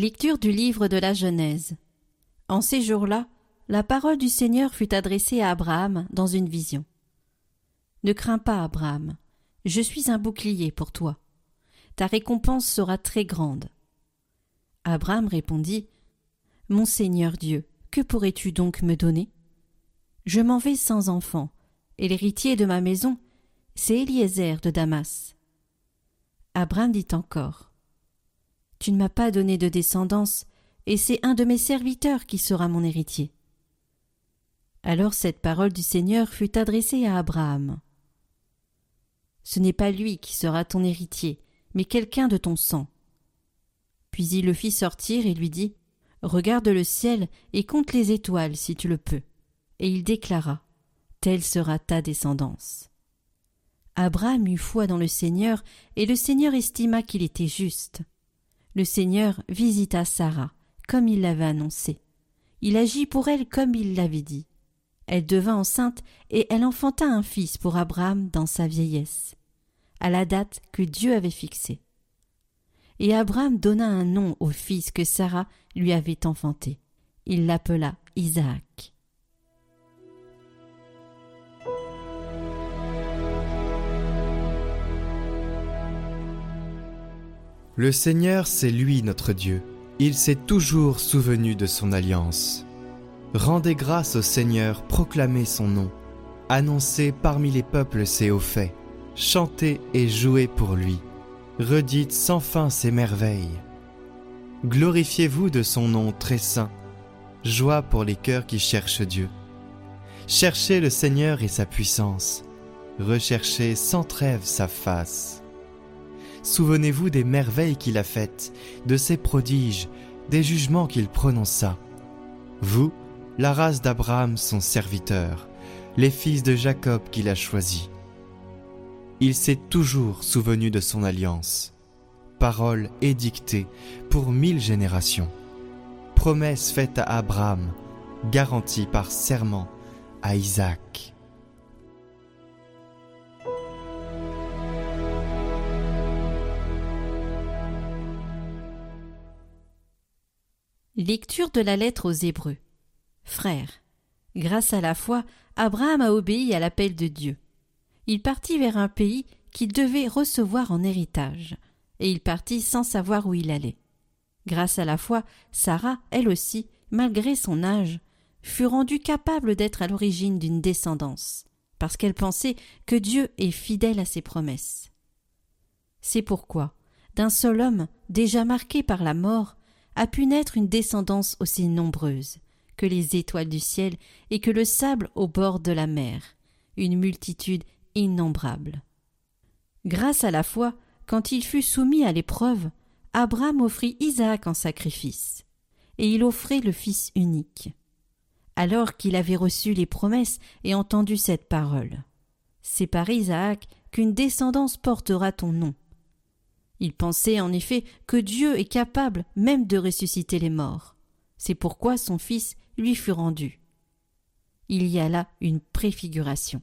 Lecture du livre de la Genèse. En ces jours-là, la parole du Seigneur fut adressée à Abraham dans une vision. Ne crains pas, Abraham, je suis un bouclier pour toi. Ta récompense sera très grande. Abraham répondit Mon Seigneur Dieu, que pourrais-tu donc me donner? Je m'en vais sans enfant, et l'héritier de ma maison, c'est Eliezer de Damas. Abraham dit encore tu ne m'as pas donné de descendance, et c'est un de mes serviteurs qui sera mon héritier. Alors cette parole du Seigneur fut adressée à Abraham. Ce n'est pas lui qui sera ton héritier, mais quelqu'un de ton sang. Puis il le fit sortir et lui dit Regarde le ciel et compte les étoiles si tu le peux. Et il déclara Telle sera ta descendance. Abraham eut foi dans le Seigneur, et le Seigneur estima qu'il était juste le Seigneur visita Sarah, comme il l'avait annoncé. Il agit pour elle comme il l'avait dit. Elle devint enceinte et elle enfanta un fils pour Abraham dans sa vieillesse, à la date que Dieu avait fixée. Et Abraham donna un nom au fils que Sarah lui avait enfanté. Il l'appela Isaac. Le Seigneur, c'est lui notre Dieu. Il s'est toujours souvenu de son alliance. Rendez grâce au Seigneur, proclamez son nom. Annoncez parmi les peuples ses hauts faits. Chantez et jouez pour lui. Redites sans fin ses merveilles. Glorifiez-vous de son nom très saint. Joie pour les cœurs qui cherchent Dieu. Cherchez le Seigneur et sa puissance. Recherchez sans trêve sa face. Souvenez-vous des merveilles qu'il a faites, de ses prodiges, des jugements qu'il prononça. Vous, la race d'Abraham son serviteur, les fils de Jacob qu'il a choisis. Il s'est toujours souvenu de son alliance, parole édictée pour mille générations, promesse faite à Abraham, garantie par serment à Isaac. Lecture de la lettre aux Hébreux. Frères, grâce à la foi, Abraham a obéi à l'appel de Dieu. Il partit vers un pays qu'il devait recevoir en héritage, et il partit sans savoir où il allait. Grâce à la foi, Sarah, elle aussi, malgré son âge, fut rendue capable d'être à l'origine d'une descendance, parce qu'elle pensait que Dieu est fidèle à ses promesses. C'est pourquoi, d'un seul homme déjà marqué par la mort, a pu naître une descendance aussi nombreuse que les étoiles du ciel et que le sable au bord de la mer, une multitude innombrable. Grâce à la foi, quand il fut soumis à l'épreuve, Abraham offrit Isaac en sacrifice, et il offrait le Fils unique. Alors qu'il avait reçu les promesses et entendu cette parole. C'est par Isaac qu'une descendance portera ton nom, il pensait en effet que Dieu est capable même de ressusciter les morts. C'est pourquoi son Fils lui fut rendu. Il y a là une préfiguration.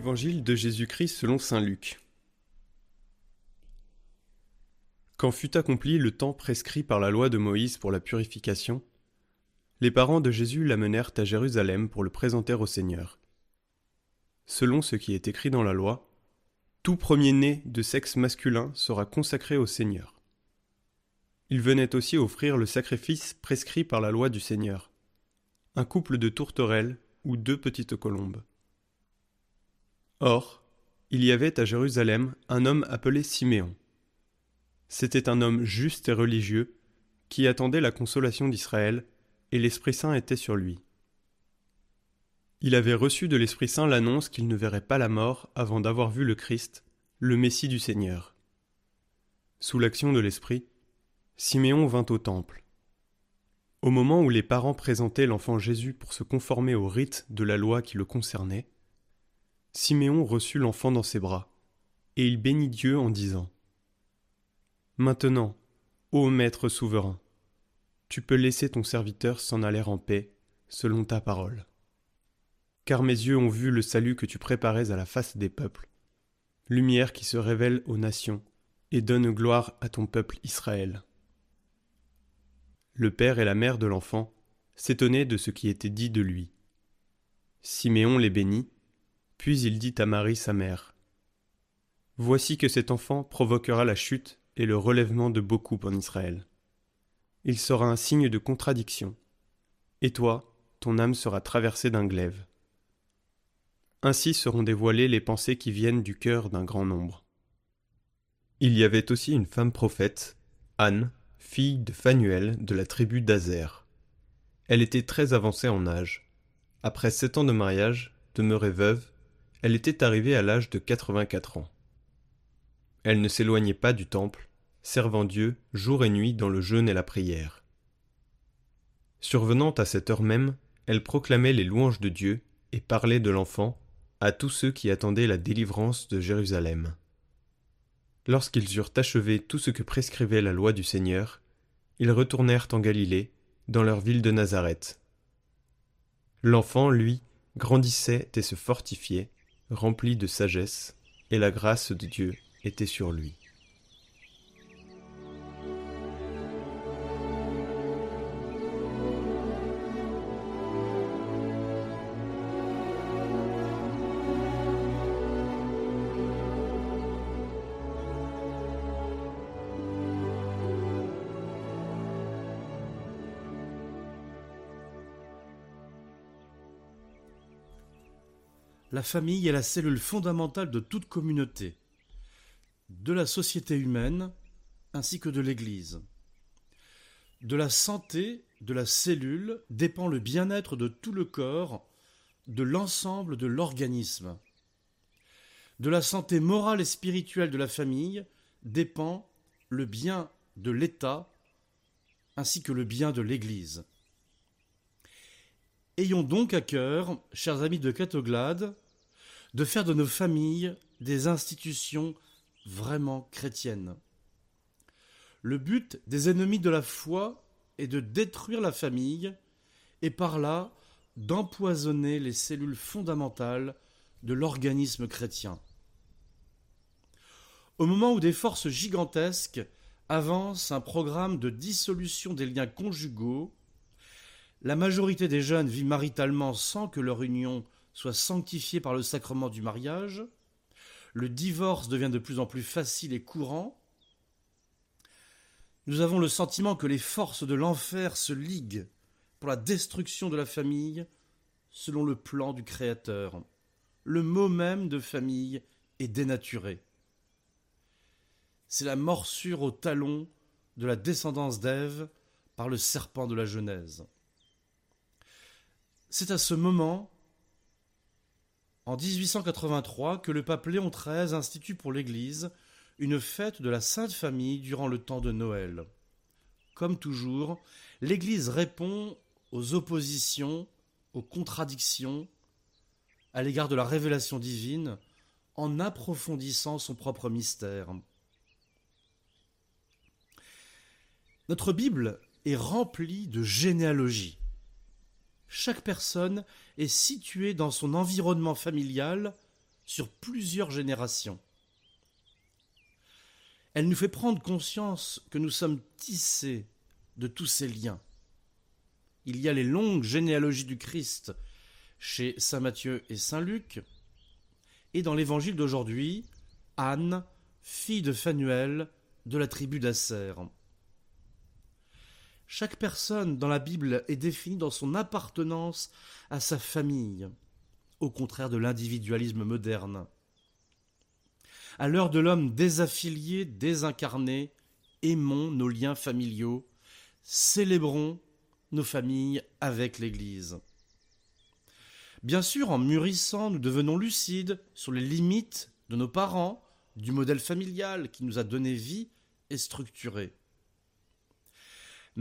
Évangile de Jésus-Christ selon saint Luc. Quand fut accompli le temps prescrit par la loi de Moïse pour la purification, les parents de Jésus l'amenèrent à Jérusalem pour le présenter au Seigneur. Selon ce qui est écrit dans la loi, tout premier-né de sexe masculin sera consacré au Seigneur. Il venait aussi offrir le sacrifice prescrit par la loi du Seigneur, un couple de tourterelles ou deux petites colombes. Or, il y avait à Jérusalem un homme appelé Siméon. C'était un homme juste et religieux, qui attendait la consolation d'Israël, et l'Esprit Saint était sur lui. Il avait reçu de l'Esprit Saint l'annonce qu'il ne verrait pas la mort avant d'avoir vu le Christ, le Messie du Seigneur. Sous l'action de l'Esprit, Siméon vint au temple. Au moment où les parents présentaient l'enfant Jésus pour se conformer au rite de la loi qui le concernait, Siméon reçut l'enfant dans ses bras. Et il bénit Dieu en disant Maintenant, ô Maître souverain, tu peux laisser ton serviteur s'en aller en paix, selon ta parole. Car mes yeux ont vu le salut que tu préparais à la face des peuples, lumière qui se révèle aux nations et donne gloire à ton peuple Israël. Le père et la mère de l'enfant s'étonnaient de ce qui était dit de lui. Siméon les bénit, puis il dit à Marie sa mère Voici que cet enfant provoquera la chute et le relèvement de beaucoup en Israël. Il sera un signe de contradiction. Et toi, ton âme sera traversée d'un glaive. Ainsi seront dévoilées les pensées qui viennent du cœur d'un grand nombre. Il y avait aussi une femme prophète, Anne, fille de Phanuel de la tribu d'Azer. Elle était très avancée en âge. Après sept ans de mariage, demeurée veuve, elle était arrivée à l'âge de quatre-vingt-quatre ans. Elle ne s'éloignait pas du temple, servant Dieu jour et nuit dans le jeûne et la prière. Survenant à cette heure même, elle proclamait les louanges de Dieu et parlait de l'enfant à tous ceux qui attendaient la délivrance de Jérusalem. Lorsqu'ils eurent achevé tout ce que prescrivait la loi du Seigneur, ils retournèrent en Galilée, dans leur ville de Nazareth. L'enfant, lui, grandissait et se fortifiait, rempli de sagesse, et la grâce de Dieu était sur lui. La famille est la cellule fondamentale de toute communauté, de la société humaine ainsi que de l'Église. De la santé de la cellule dépend le bien-être de tout le corps, de l'ensemble de l'organisme. De la santé morale et spirituelle de la famille dépend le bien de l'État ainsi que le bien de l'Église. Ayons donc à cœur, chers amis de Catoglade, de faire de nos familles des institutions vraiment chrétiennes. Le but des ennemis de la foi est de détruire la famille et par là d'empoisonner les cellules fondamentales de l'organisme chrétien. Au moment où des forces gigantesques avancent un programme de dissolution des liens conjugaux, la majorité des jeunes vit maritalement sans que leur union soit sanctifiée par le sacrement du mariage. Le divorce devient de plus en plus facile et courant. Nous avons le sentiment que les forces de l'enfer se liguent pour la destruction de la famille selon le plan du Créateur. Le mot même de famille est dénaturé. C'est la morsure au talon de la descendance d'Ève par le serpent de la Genèse. C'est à ce moment, en 1883, que le pape Léon XIII institue pour l'Église une fête de la Sainte Famille durant le temps de Noël. Comme toujours, l'Église répond aux oppositions, aux contradictions à l'égard de la révélation divine en approfondissant son propre mystère. Notre Bible est remplie de généalogies. Chaque personne est située dans son environnement familial sur plusieurs générations. Elle nous fait prendre conscience que nous sommes tissés de tous ces liens. Il y a les longues généalogies du Christ chez Saint Matthieu et Saint Luc, et dans l'évangile d'aujourd'hui, Anne, fille de Phanuel, de la tribu d'Asser. Chaque personne dans la Bible est définie dans son appartenance à sa famille, au contraire de l'individualisme moderne. À l'heure de l'homme désaffilié, désincarné, aimons nos liens familiaux, célébrons nos familles avec l'Église. Bien sûr, en mûrissant, nous devenons lucides sur les limites de nos parents, du modèle familial qui nous a donné vie et structuré.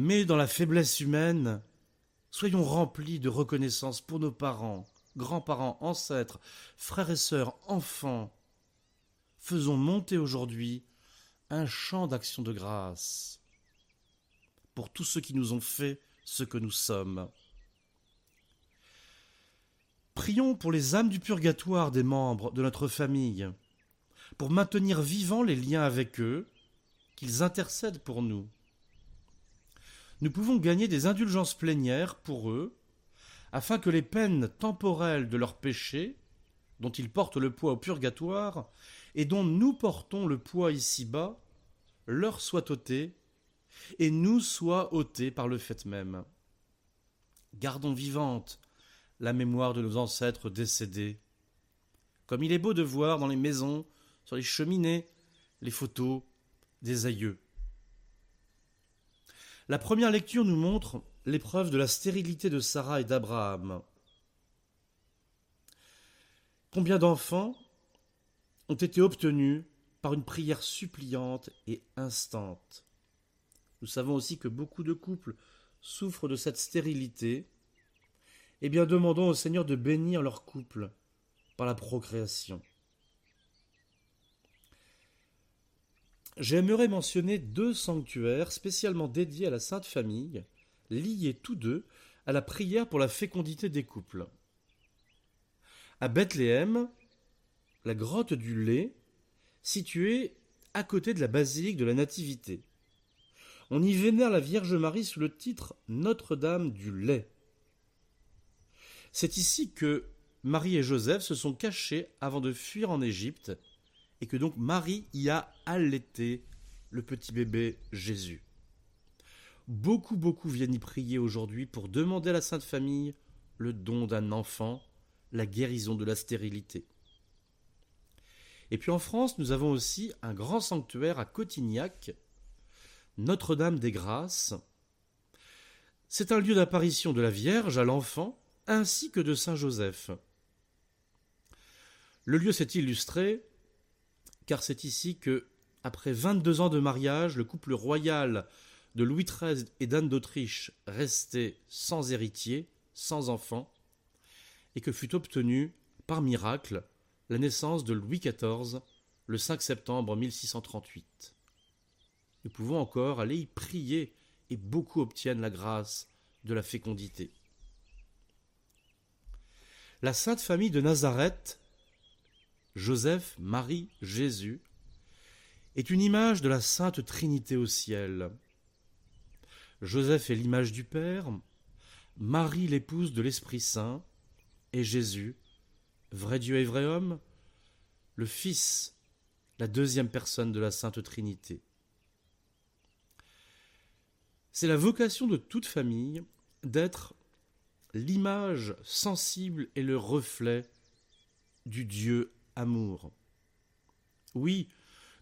Mais dans la faiblesse humaine, soyons remplis de reconnaissance pour nos parents, grands-parents, ancêtres, frères et sœurs, enfants, faisons monter aujourd'hui un chant d'action de grâce pour tous ceux qui nous ont fait ce que nous sommes. Prions pour les âmes du purgatoire des membres de notre famille, pour maintenir vivants les liens avec eux, qu'ils intercèdent pour nous. Nous pouvons gagner des indulgences plénières pour eux, afin que les peines temporelles de leurs péchés, dont ils portent le poids au purgatoire, et dont nous portons le poids ici-bas, leur soient ôtées, et nous soient ôtés par le fait même. Gardons vivante la mémoire de nos ancêtres décédés. Comme il est beau de voir dans les maisons, sur les cheminées, les photos des aïeux. La première lecture nous montre l'épreuve de la stérilité de Sarah et d'Abraham. Combien d'enfants ont été obtenus par une prière suppliante et instante? Nous savons aussi que beaucoup de couples souffrent de cette stérilité eh bien demandons au Seigneur de bénir leur couple par la procréation. J'aimerais mentionner deux sanctuaires spécialement dédiés à la Sainte Famille, liés tous deux à la prière pour la fécondité des couples. À Bethléem, la grotte du lait, située à côté de la basilique de la Nativité. On y vénère la Vierge Marie sous le titre Notre-Dame du lait. C'est ici que Marie et Joseph se sont cachés avant de fuir en Égypte, et que donc Marie y a allaité le petit bébé Jésus. Beaucoup, beaucoup viennent y prier aujourd'hui pour demander à la Sainte Famille le don d'un enfant, la guérison de la stérilité. Et puis en France, nous avons aussi un grand sanctuaire à Cotignac, Notre-Dame des Grâces. C'est un lieu d'apparition de la Vierge à l'enfant ainsi que de Saint Joseph. Le lieu s'est illustré car c'est ici que, après 22 ans de mariage, le couple royal de Louis XIII et d'Anne d'Autriche restait sans héritier, sans enfant, et que fut obtenu, par miracle, la naissance de Louis XIV le 5 septembre 1638. Nous pouvons encore aller y prier et beaucoup obtiennent la grâce de la fécondité. La Sainte Famille de Nazareth, Joseph, Marie, Jésus, est une image de la Sainte Trinité au ciel. Joseph est l'image du Père, Marie l'épouse de l'Esprit Saint, et Jésus, vrai Dieu et vrai homme, le Fils, la deuxième personne de la Sainte Trinité. C'est la vocation de toute famille d'être l'image sensible et le reflet du Dieu amour. Oui,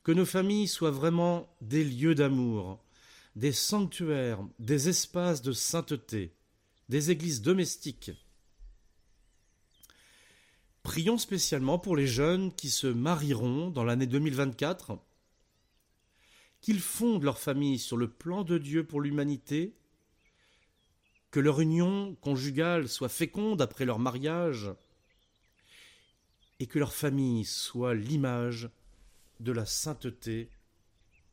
que nos familles soient vraiment des lieux d'amour, des sanctuaires, des espaces de sainteté, des églises domestiques. Prions spécialement pour les jeunes qui se marieront dans l'année 2024, qu'ils fondent leur famille sur le plan de Dieu pour l'humanité que leur union conjugale soit féconde après leur mariage, et que leur famille soit l'image de la sainteté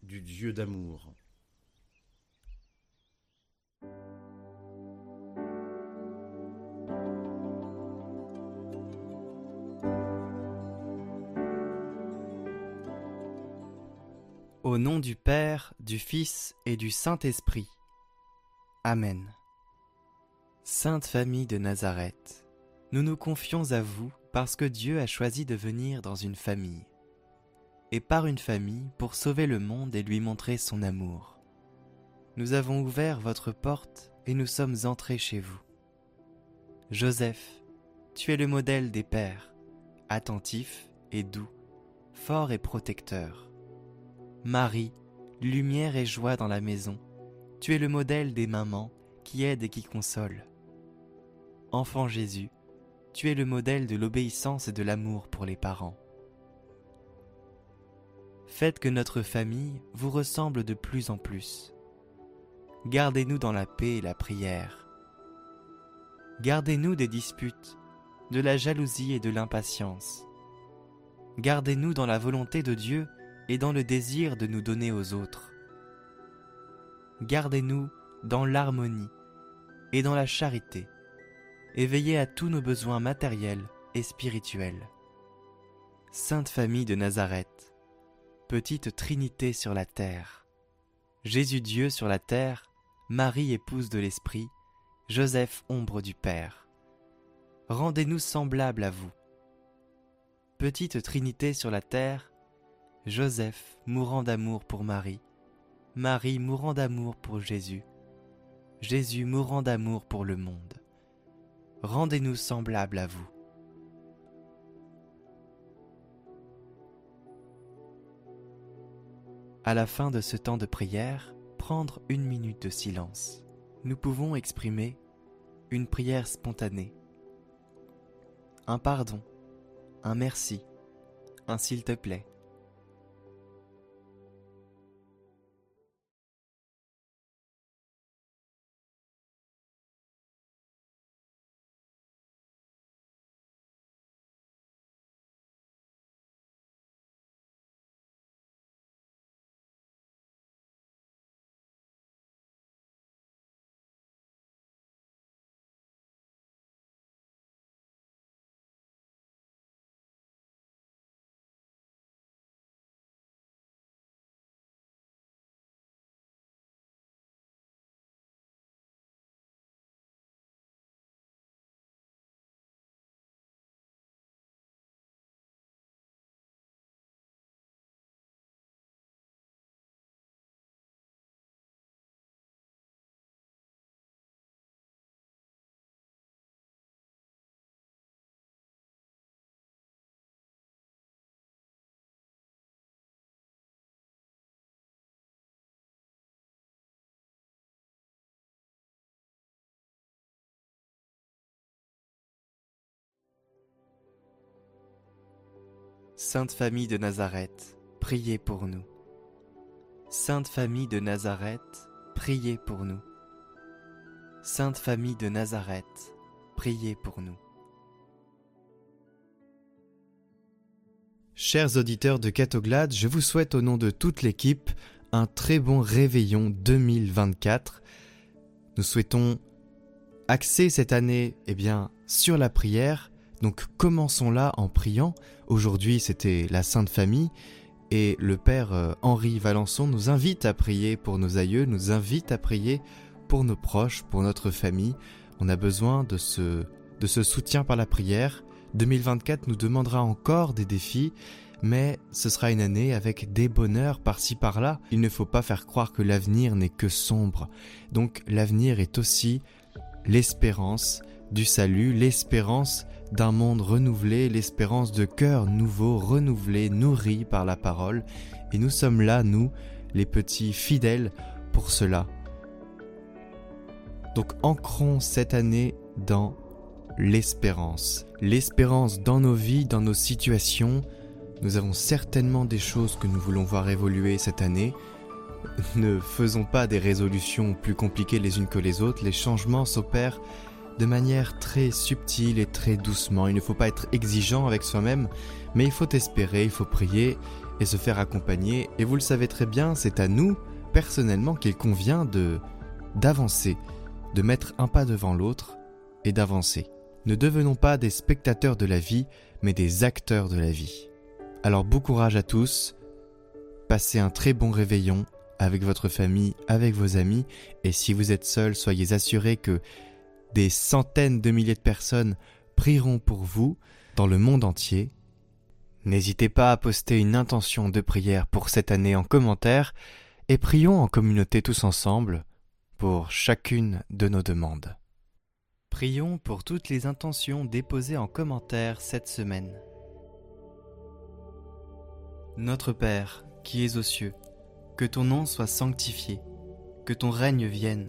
du Dieu d'amour. Au nom du Père, du Fils et du Saint-Esprit. Amen. Sainte Famille de Nazareth, nous nous confions à vous parce que Dieu a choisi de venir dans une famille, et par une famille pour sauver le monde et lui montrer son amour. Nous avons ouvert votre porte et nous sommes entrés chez vous. Joseph, tu es le modèle des pères, attentif et doux, fort et protecteur. Marie, lumière et joie dans la maison, tu es le modèle des mamans qui aident et qui consolent. Enfant Jésus, tu es le modèle de l'obéissance et de l'amour pour les parents. Faites que notre famille vous ressemble de plus en plus. Gardez-nous dans la paix et la prière. Gardez-nous des disputes, de la jalousie et de l'impatience. Gardez-nous dans la volonté de Dieu et dans le désir de nous donner aux autres. Gardez-nous dans l'harmonie et dans la charité, et à tous nos besoins matériels et spirituels. Sainte Famille de Nazareth, petite Trinité sur la terre, Jésus Dieu sur la terre, Marie épouse de l'Esprit, Joseph ombre du Père. Rendez-nous semblables à vous. Petite Trinité sur la terre, Joseph mourant d'amour pour Marie, Marie mourant d'amour pour Jésus, Jésus mourant d'amour pour le monde. Rendez-nous semblables à vous. À la fin de ce temps de prière, prendre une minute de silence. Nous pouvons exprimer une prière spontanée, un pardon, un merci, un s'il te plaît. Sainte Famille de Nazareth, priez pour nous. Sainte Famille de Nazareth, priez pour nous. Sainte Famille de Nazareth, priez pour nous. Chers auditeurs de Catoglade, je vous souhaite au nom de toute l'équipe un très bon réveillon 2024. Nous souhaitons axer cette année eh bien, sur la prière, donc commençons là en priant. Aujourd'hui c'était la Sainte Famille et le Père euh, Henri Valençon nous invite à prier pour nos aïeux, nous invite à prier pour nos proches, pour notre famille. On a besoin de ce, de ce soutien par la prière. 2024 nous demandera encore des défis, mais ce sera une année avec des bonheurs par-ci par-là. Il ne faut pas faire croire que l'avenir n'est que sombre. Donc l'avenir est aussi l'espérance du salut, l'espérance d'un monde renouvelé, l'espérance de cœurs nouveaux, renouvelés, nourris par la parole. Et nous sommes là, nous, les petits fidèles, pour cela. Donc ancrons cette année dans l'espérance. L'espérance dans nos vies, dans nos situations. Nous avons certainement des choses que nous voulons voir évoluer cette année. Ne faisons pas des résolutions plus compliquées les unes que les autres. Les changements s'opèrent de manière très subtile et très doucement. Il ne faut pas être exigeant avec soi-même, mais il faut espérer, il faut prier et se faire accompagner. Et vous le savez très bien, c'est à nous, personnellement, qu'il convient de d'avancer, de mettre un pas devant l'autre et d'avancer. Ne devenons pas des spectateurs de la vie, mais des acteurs de la vie. Alors bon courage à tous, passez un très bon réveillon avec votre famille, avec vos amis, et si vous êtes seul, soyez assurés que des centaines de milliers de personnes prieront pour vous dans le monde entier. N'hésitez pas à poster une intention de prière pour cette année en commentaire et prions en communauté tous ensemble pour chacune de nos demandes. Prions pour toutes les intentions déposées en commentaire cette semaine. Notre Père, qui es aux cieux, que ton nom soit sanctifié, que ton règne vienne